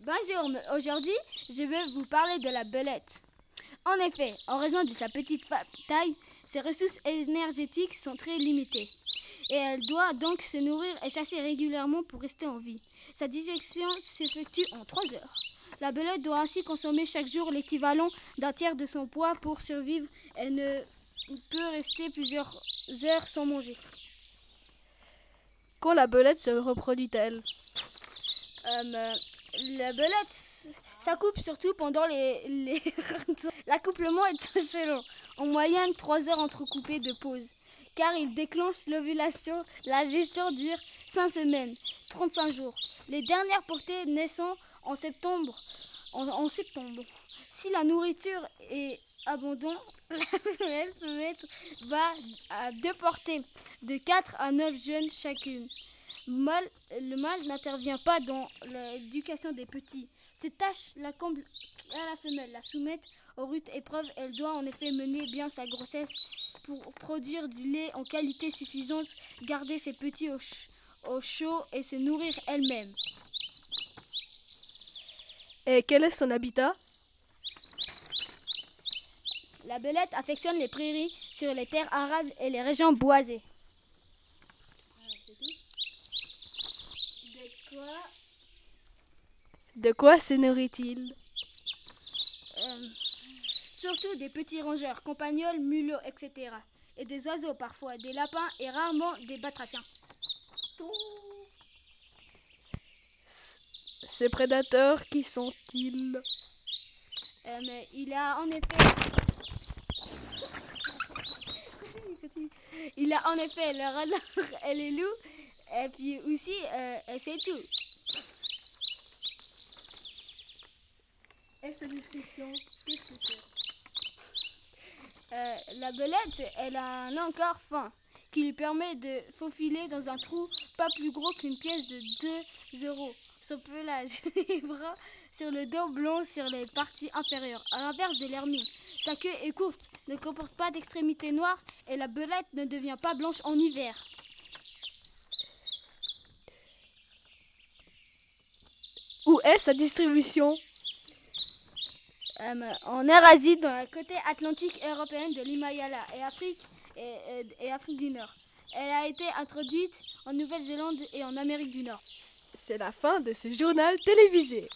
Bonjour, aujourd'hui je vais vous parler de la belette. En effet, en raison de sa petite taille, ses ressources énergétiques sont très limitées et elle doit donc se nourrir et chasser régulièrement pour rester en vie. Sa digestion s'effectue en 3 heures. La belette doit ainsi consommer chaque jour l'équivalent d'un tiers de son poids pour survivre et ne peut rester plusieurs heures sans manger. Quand la belette se reproduit-elle euh, La belette s'accouple surtout pendant les... les... L'accouplement est assez long, en moyenne 3 heures entrecoupées de pauses, car il déclenche l'ovulation. La gestion dure 5 semaines, 35 jours. Les dernières portées naissant en septembre. En, septembre. Si la nourriture est abondante, la femelle va à deux portées, de 4 à 9 jeunes chacune. le mâle n'intervient pas dans l'éducation des petits. Cette tâche la comble à la femelle, la soumettre aux rudes épreuves. Elle doit en effet mener bien sa grossesse pour produire du lait en qualité suffisante, garder ses petits au chaud et se nourrir elle-même. Et quel est son habitat? La belette affectionne les prairies sur les terres arables et les régions boisées. De quoi De quoi se nourrit-il euh, Surtout des petits rongeurs, compagnols, mulots, etc. Et des oiseaux parfois, des lapins et rarement des batraciens. Ces prédateurs, qui sont-ils euh, mais Il a en effet. Il a en effet le renard et les loups, et puis aussi, euh, c'est tout. Et sa description, qu'est-ce que c'est? Euh, La belette, elle a un encore fin qui permet de faufiler dans un trou pas plus gros qu'une pièce de 2 euros. Son pelage est brun sur le dos, blond sur les parties inférieures. À l'inverse de l'hermine, sa queue est courte, ne comporte pas d'extrémité noire et la belette ne devient pas blanche en hiver. Où est sa distribution? Euh, En Eurasie, dans la côté atlantique européenne de l'Himalaya et Afrique et, Afrique du Nord. Elle a été introduite en Nouvelle-Zélande et en Amérique du Nord. C'est la fin de ce journal télévisé.